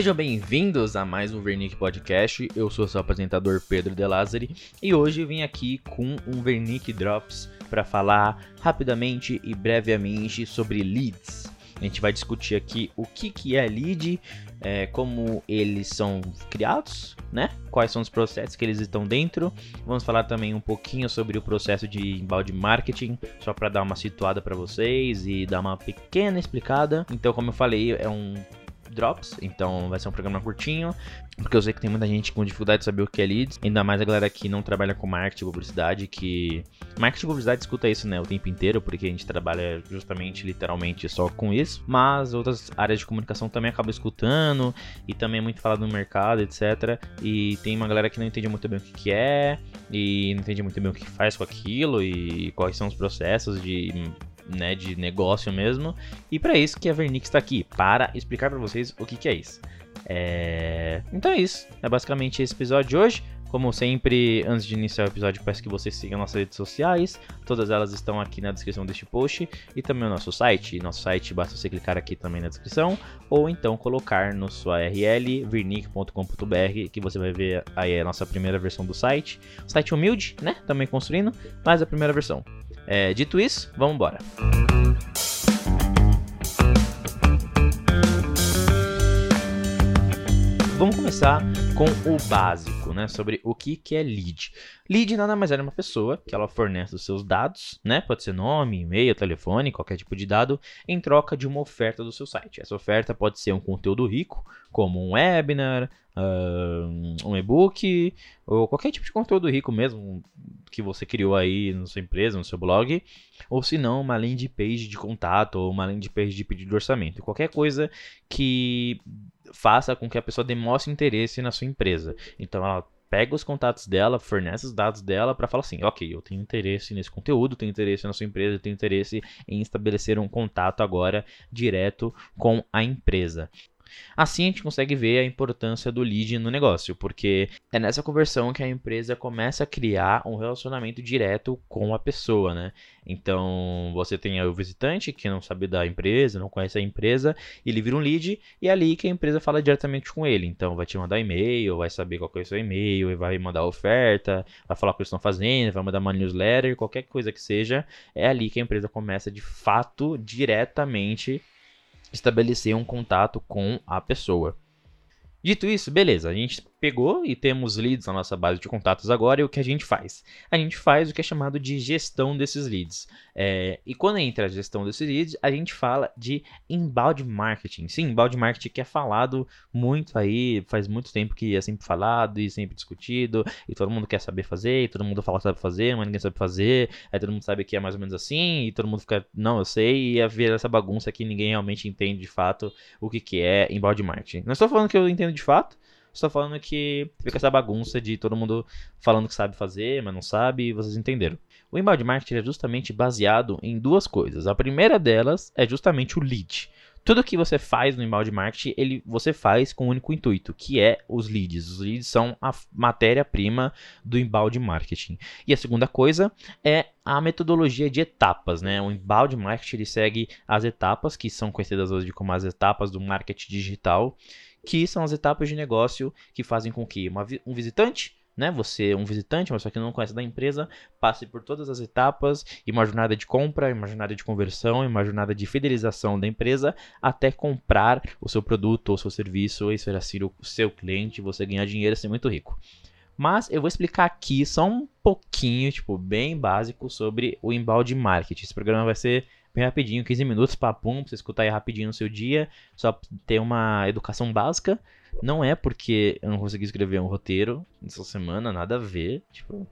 Sejam bem-vindos a mais um Vernick Podcast. Eu sou seu apresentador Pedro De Lázari e hoje vim aqui com um Vernick Drops para falar rapidamente e brevemente sobre leads. A gente vai discutir aqui o que, que é lead, é, como eles são criados, né? Quais são os processos que eles estão dentro. Vamos falar também um pouquinho sobre o processo de embalde marketing, só para dar uma situada para vocês e dar uma pequena explicada. Então, como eu falei, é um drops, então vai ser um programa curtinho, porque eu sei que tem muita gente com dificuldade de saber o que é leads, ainda mais a galera que não trabalha com marketing e publicidade, que marketing e publicidade escuta isso, né, o tempo inteiro, porque a gente trabalha justamente, literalmente, só com isso, mas outras áreas de comunicação também acabam escutando, e também é muito falado no mercado, etc, e tem uma galera que não entende muito bem o que, que é, e não entende muito bem o que faz com aquilo, e quais são os processos de né, de negócio mesmo. E para isso que a Vernix está aqui, para explicar para vocês o que, que é isso. É... Então é isso, é basicamente esse episódio de hoje. Como sempre, antes de iniciar o episódio, peço que vocês sigam nossas redes sociais. Todas elas estão aqui na descrição deste post. E também o nosso site. Nosso site basta você clicar aqui também na descrição. Ou então colocar no sua URL virnic.com.br que você vai ver aí a nossa primeira versão do site. Site humilde, né? Também construindo, mas a primeira versão. É, dito isso, vamos embora. Vamos começar com o básico, né? Sobre o que, que é lead. Lead nada mais é uma pessoa que ela fornece os seus dados, né? Pode ser nome, e-mail, telefone, qualquer tipo de dado, em troca de uma oferta do seu site. Essa oferta pode ser um conteúdo rico, como um webinar, um e-book, ou qualquer tipo de conteúdo rico mesmo que você criou aí na sua empresa, no seu blog, ou se não, uma landing page de contato ou uma landing page de pedido de orçamento. Qualquer coisa que faça com que a pessoa demonstre interesse na sua empresa. Então ela pega os contatos dela, fornece os dados dela para falar assim, ok, eu tenho interesse nesse conteúdo, tenho interesse na sua empresa, tenho interesse em estabelecer um contato agora direto com a empresa. Assim a gente consegue ver a importância do lead no negócio, porque é nessa conversão que a empresa começa a criar um relacionamento direto com a pessoa, né? Então você tem o visitante que não sabe da empresa, não conhece a empresa, ele vira um lead e é ali que a empresa fala diretamente com ele. Então vai te mandar e-mail, vai saber qual é o seu e-mail, vai mandar oferta, vai falar o que eles estão fazendo, vai mandar uma newsletter, qualquer coisa que seja, é ali que a empresa começa de fato diretamente estabelecer um contato com a pessoa. Dito isso, beleza, a gente pegou e temos leads na nossa base de contatos agora, e o que a gente faz? A gente faz o que é chamado de gestão desses leads. É, e quando entra a gestão desses leads, a gente fala de inbound marketing. Sim, inbound marketing que é falado muito aí, faz muito tempo que é sempre falado e sempre discutido, e todo mundo quer saber fazer, e todo mundo fala que sabe fazer, mas ninguém sabe fazer, aí todo mundo sabe que é mais ou menos assim, e todo mundo fica, não, eu sei, e é ver essa bagunça que ninguém realmente entende de fato o que, que é inbound marketing. Não estou falando que eu entendo de fato, Estou falando que fica essa bagunça de todo mundo falando que sabe fazer, mas não sabe, e vocês entenderam. O inbound marketing é justamente baseado em duas coisas. A primeira delas é justamente o lead. Tudo que você faz no inbound marketing, ele, você faz com um único intuito, que é os leads. Os leads são a matéria-prima do inbound marketing. E a segunda coisa é a metodologia de etapas, né? O inbound marketing ele segue as etapas que são conhecidas hoje como as etapas do marketing digital que são as etapas de negócio que fazem com que uma, um visitante né? Você, um visitante, mas só que não conhece da empresa, passe por todas as etapas e uma jornada de compra, uma jornada de conversão, uma jornada de fidelização da empresa até comprar o seu produto ou seu serviço e ser assim o seu cliente, você ganhar dinheiro e ser muito rico. Mas eu vou explicar aqui só um pouquinho, tipo, bem básico sobre o embalde marketing. Esse programa vai ser bem rapidinho, 15 minutos, papum, pra você escutar aí rapidinho no seu dia, só ter uma educação básica. Não é porque eu não consegui escrever um roteiro nessa semana, nada a ver, tipo...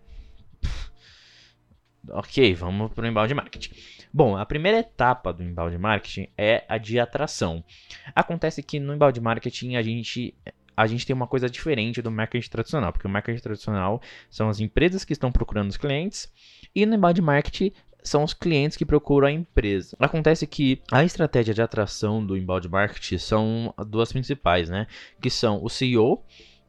ok, vamos pro embalde marketing. Bom, a primeira etapa do embalde marketing é a de atração. Acontece que no embalde marketing a gente a gente tem uma coisa diferente do marketing tradicional, porque o marketing tradicional são as empresas que estão procurando os clientes e no embalde marketing são os clientes que procuram a empresa. Acontece que a estratégia de atração do inbound marketing são duas principais, né? Que são o CEO,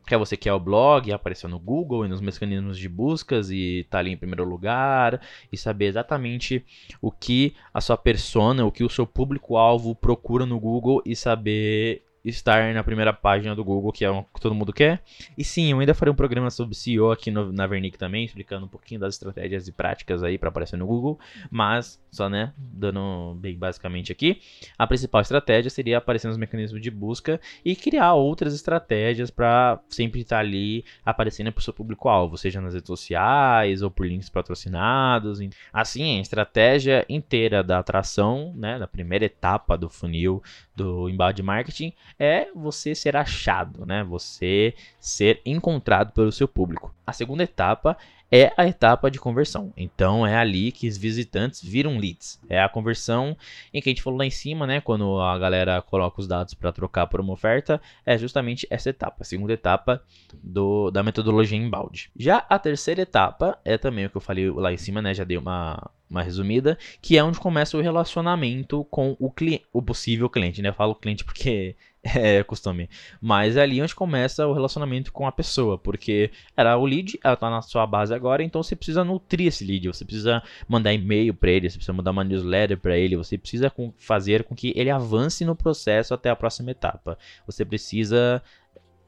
que é você que é o blog, apareceu no Google e nos mecanismos de buscas e tá ali em primeiro lugar e saber exatamente o que a sua persona, o que o seu público-alvo procura no Google e saber estar na primeira página do Google, que é o que todo mundo quer. E sim, eu ainda farei um programa sobre SEO aqui no, na Vernic também, explicando um pouquinho das estratégias e práticas aí para aparecer no Google, mas só, né, dando bem basicamente aqui, a principal estratégia seria aparecer nos mecanismos de busca e criar outras estratégias para sempre estar ali aparecendo para o seu público-alvo, seja nas redes sociais ou por links patrocinados. Assim, a estratégia inteira da atração, né, da primeira etapa do funil do inbound marketing é você ser achado, né? Você ser encontrado pelo seu público. A segunda etapa é a etapa de conversão. Então é ali que os visitantes viram leads. É a conversão em que a gente falou lá em cima, né? Quando a galera coloca os dados para trocar por uma oferta, é justamente essa etapa, a segunda etapa do, da metodologia inbound. Já a terceira etapa é também o que eu falei lá em cima, né? Já dei uma, uma resumida, que é onde começa o relacionamento com o, o possível cliente, né? Eu falo cliente porque é costume. Mas é ali onde começa o relacionamento com a pessoa, porque era o lead, ela tá na sua base agora, então você precisa nutrir esse lead, você precisa mandar e-mail para ele, você precisa mandar uma newsletter para ele, você precisa fazer com que ele avance no processo até a próxima etapa. Você precisa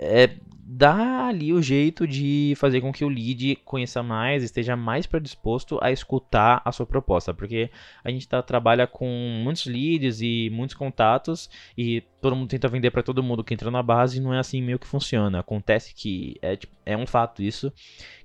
é, dá ali o jeito de fazer com que o lead conheça mais, esteja mais predisposto a escutar a sua proposta, porque a gente tá, trabalha com muitos leads e muitos contatos e todo mundo tenta vender para todo mundo que entra na base e não é assim meio que funciona. Acontece que é, tipo, é um fato isso,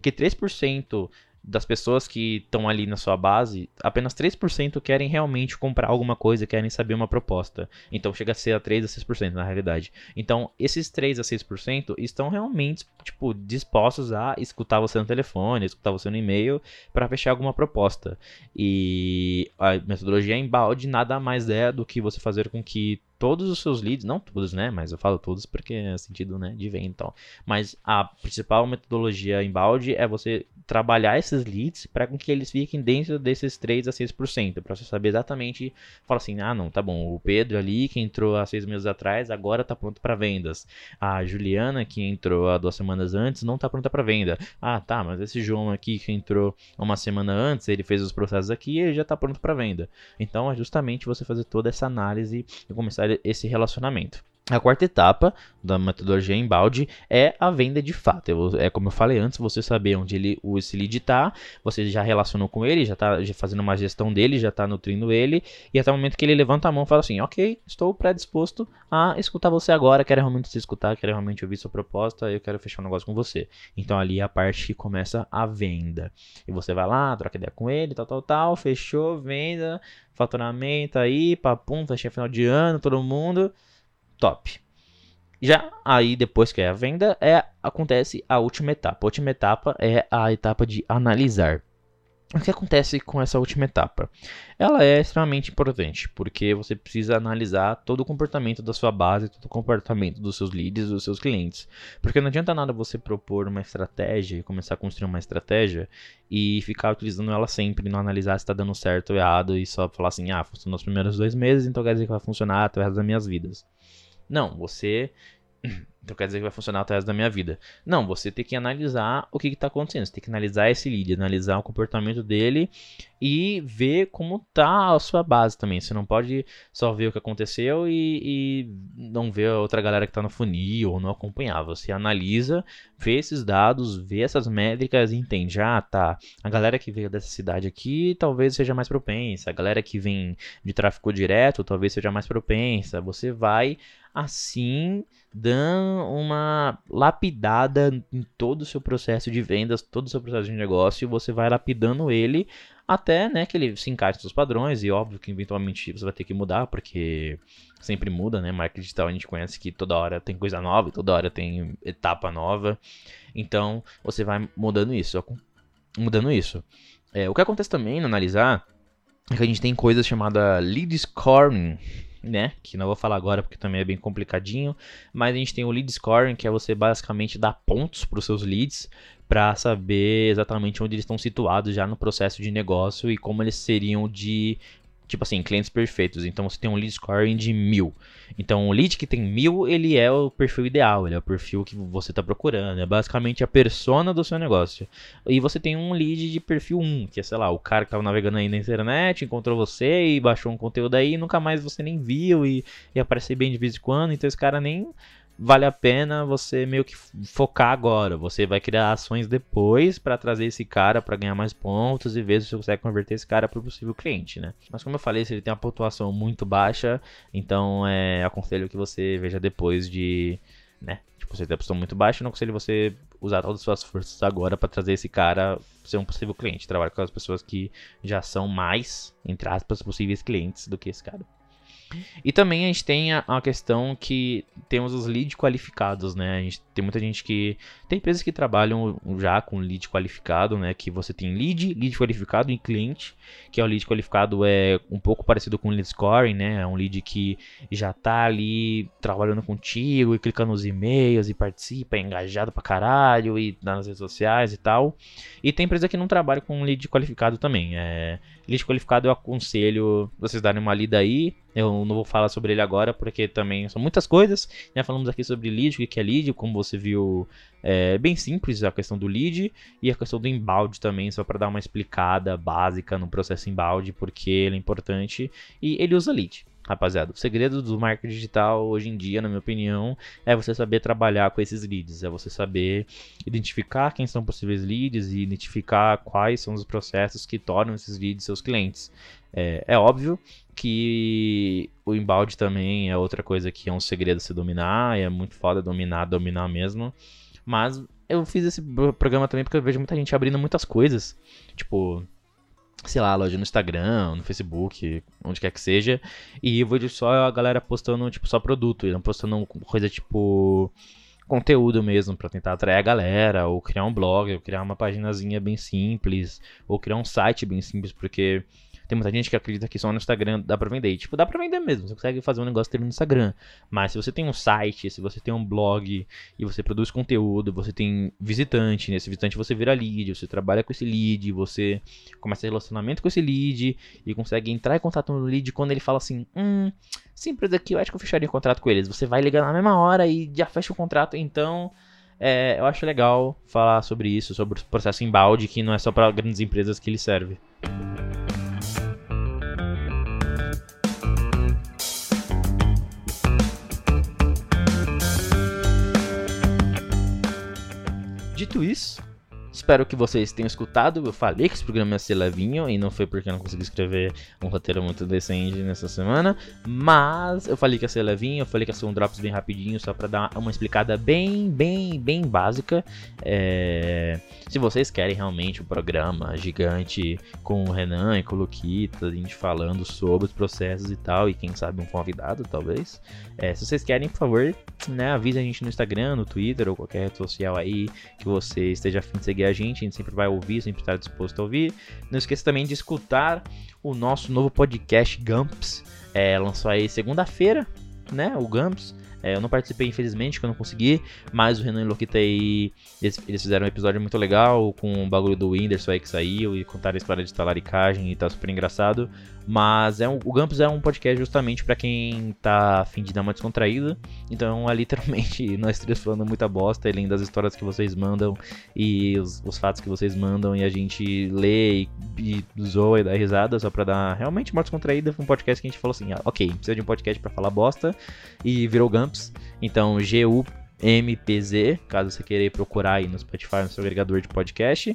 que 3% das pessoas que estão ali na sua base, apenas 3% querem realmente comprar alguma coisa, querem saber uma proposta. Então chega a ser a 3 a 6% na realidade. Então, esses 3 a 6% estão realmente, tipo, dispostos a escutar você no telefone, escutar você no e-mail para fechar alguma proposta. E a metodologia embalde nada mais é do que você fazer com que todos os seus leads, não todos, né? Mas eu falo todos porque é sentido, né, de venda então. Mas a principal metodologia embalde é você trabalhar esses leads para que eles fiquem dentro desses 3 a 6%, para você saber exatamente, fala assim, ah, não, tá bom, o Pedro ali que entrou há seis meses atrás, agora tá pronto para vendas. A Juliana que entrou há duas semanas antes, não tá pronta para venda. Ah, tá, mas esse João aqui que entrou uma semana antes, ele fez os processos aqui, ele já tá pronto para venda. Então é justamente você fazer toda essa análise e começar esse relacionamento. A quarta etapa da metodologia embalde é a venda de fato. É como eu falei antes, você saber onde ele, esse lead está, você já relacionou com ele, já está fazendo uma gestão dele, já está nutrindo ele, e até o momento que ele levanta a mão e fala assim, ok, estou predisposto a escutar você agora, quero realmente te escutar, quero realmente ouvir sua proposta, eu quero fechar um negócio com você. Então ali é a parte que começa a venda. E você vai lá, troca ideia com ele, tal, tal, tal, fechou, venda, faturamento aí, papum, fechei final de ano, todo mundo top. Já aí, depois que é a venda, é, acontece a última etapa. A última etapa é a etapa de analisar. O que acontece com essa última etapa? Ela é extremamente importante, porque você precisa analisar todo o comportamento da sua base, todo o comportamento dos seus leads, dos seus clientes. Porque não adianta nada você propor uma estratégia e começar a construir uma estratégia e ficar utilizando ela sempre, não analisar se está dando certo ou errado e só falar assim, ah, funcionou nos primeiros dois meses, então quer dizer que vai funcionar resto das minhas vidas. Não, você. Então quer dizer que vai funcionar até da minha vida. Não, você tem que analisar o que está acontecendo. Você tem que analisar esse lead, analisar o comportamento dele e ver como tá a sua base também. Você não pode só ver o que aconteceu e, e não ver a outra galera que está no funil ou não acompanhar. Você analisa, vê esses dados, vê essas métricas e entende. Ah, tá. A galera que veio dessa cidade aqui talvez seja mais propensa. A galera que vem de tráfego direto talvez seja mais propensa. Você vai assim dando uma lapidada em todo o seu processo de vendas, todo o seu processo de negócio, você vai lapidando ele até né, que ele se encaixe nos seus padrões, e óbvio que eventualmente você vai ter que mudar, porque sempre muda, né? Marketing digital a gente conhece que toda hora tem coisa nova, toda hora tem etapa nova, então você vai mudando isso, mudando isso. É, o que acontece também no analisar é que a gente tem coisas chamadas lead scoring, né? Que não vou falar agora porque também é bem complicadinho. Mas a gente tem o lead scoring, que é você basicamente dar pontos para os seus leads para saber exatamente onde eles estão situados já no processo de negócio e como eles seriam de Tipo assim, clientes perfeitos. Então você tem um lead scoring de mil. Então o lead que tem mil, ele é o perfil ideal, ele é o perfil que você está procurando. É basicamente a persona do seu negócio. E você tem um lead de perfil 1, que é, sei lá, o cara que estava navegando aí na internet, encontrou você e baixou um conteúdo aí e nunca mais você nem viu e, e aparece bem de vez em quando. Então esse cara nem vale a pena você meio que focar agora. Você vai criar ações depois para trazer esse cara para ganhar mais pontos e ver se você consegue converter esse cara para o possível cliente, né? Mas como eu falei, se ele tem uma pontuação muito baixa, então é aconselho que você veja depois de, né? Tipo, você tem a pontuação muito baixa, não aconselho você usar todas as suas forças agora para trazer esse cara ser um possível cliente. Trabalhe com as pessoas que já são mais, entre aspas, possíveis clientes do que esse cara. E também a gente tem a, a, questão que temos os leads qualificados, né? A gente tem muita gente que. Tem empresas que trabalham já com lead qualificado, né? Que você tem lead, lead qualificado e cliente. Que é o lead qualificado é um pouco parecido com lead scoring, né? É um lead que já tá ali trabalhando contigo e clicando nos e-mails e participa, é engajado pra caralho e nas redes sociais e tal. E tem empresa que não trabalha com lead qualificado também. É Lead qualificado eu aconselho vocês darem uma lida aí. Eu não vou falar sobre ele agora porque também são muitas coisas. Já falamos aqui sobre lead, o que é lead, como você viu, é bem simples a questão do lead e a questão do embalde também, só para dar uma explicada básica no processo embalde, porque ele é importante e ele usa lead. Rapaziada, o segredo do marketing digital hoje em dia, na minha opinião, é você saber trabalhar com esses leads, é você saber identificar quem são possíveis leads e identificar quais são os processos que tornam esses leads seus clientes. É, é óbvio que o embalde também é outra coisa que é um segredo se dominar, é muito foda dominar, dominar mesmo. Mas eu fiz esse programa também porque eu vejo muita gente abrindo muitas coisas. Tipo, sei lá, loja no Instagram, no Facebook, onde quer que seja. E vejo só a galera postando, tipo, só produto, e não postando coisa tipo conteúdo mesmo para tentar atrair a galera, ou criar um blog, ou criar uma paginazinha bem simples, ou criar um site bem simples, porque tem muita gente que acredita que só no Instagram dá pra vender. E, tipo, dá pra vender mesmo. Você consegue fazer um negócio ter no Instagram. Mas se você tem um site, se você tem um blog e você produz conteúdo, você tem visitante, nesse visitante você vira lead, você trabalha com esse lead, você começa relacionamento com esse lead e consegue entrar em contato no lead quando ele fala assim: hum, essa empresa aqui eu acho que eu fecharia um contrato com eles. Você vai ligar na mesma hora e já fecha o contrato, então. É, eu acho legal falar sobre isso, sobre o processo embalde, que não é só para grandes empresas que ele serve. Isso, Espero que vocês tenham escutado. Eu falei que esse programa ia ser levinho e não foi porque eu não consegui escrever um roteiro muito decente nessa semana. Mas eu falei que ia ser levinho, eu falei que ia ser um drops bem rapidinho, só pra dar uma explicada bem, bem, bem básica. É... Se vocês querem realmente um programa gigante com o Renan e com o Luquita, a gente falando sobre os processos e tal, e quem sabe um convidado talvez. É, se vocês querem, por favor, né, avise a gente no Instagram, no Twitter ou qualquer rede social aí que você esteja afim de seguir a gente, a gente sempre vai ouvir, sempre está disposto a ouvir. Não esqueça também de escutar o nosso novo podcast Gumps. É, lançou aí segunda-feira, né? O Gumps. É, eu não participei, infelizmente, que eu não consegui, mas o Renan e o Lokita aí, eles, eles, fizeram um episódio muito legal com o bagulho do Whindersson aí que saiu e contaram a história de talaricagem e tá super engraçado. Mas é um, o Gampus é um podcast justamente para quem tá afim de dar uma descontraída. Então é literalmente nós três falando muita bosta, além das histórias que vocês mandam e os, os fatos que vocês mandam. E a gente lê e, e zoa e dá risada só pra dar realmente uma descontraída. Foi um podcast que a gente falou assim: ah, ok, precisa de um podcast para falar bosta. E virou Gampus. Então, G-U. MPZ, caso você queira procurar aí no Spotify, no seu agregador de podcast.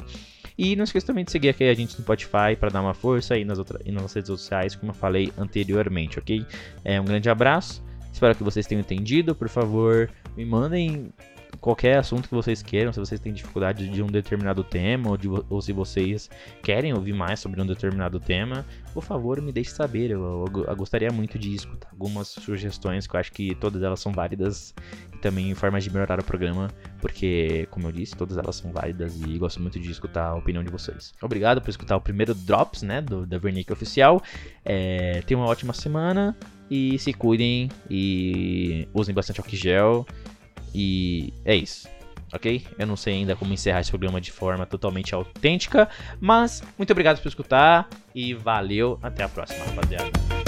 E não esqueça também de seguir aqui a gente no Spotify para dar uma força e nas, outras, nas redes sociais, como eu falei anteriormente, ok? É, um grande abraço, espero que vocês tenham entendido. Por favor, me mandem qualquer assunto que vocês queiram, se vocês têm dificuldade de um determinado tema, ou, de, ou se vocês querem ouvir mais sobre um determinado tema, por favor, me deixe saber. Eu, eu, eu, gostaria muito de escutar algumas sugestões, que eu acho que todas elas são válidas, e também formas de melhorar o programa, porque, como eu disse, todas elas são válidas e gosto muito de escutar a opinião de vocês. Obrigado por escutar o primeiro Drops, né, do, da Vernick Oficial. É, tenham uma ótima semana e se cuidem e usem bastante álcool gel. E é isso. ok? Eu não sei ainda como encerrar esse programa de forma totalmente autêntica, mas muito obrigado por escutar e valeu, até a próxima, rapaziada.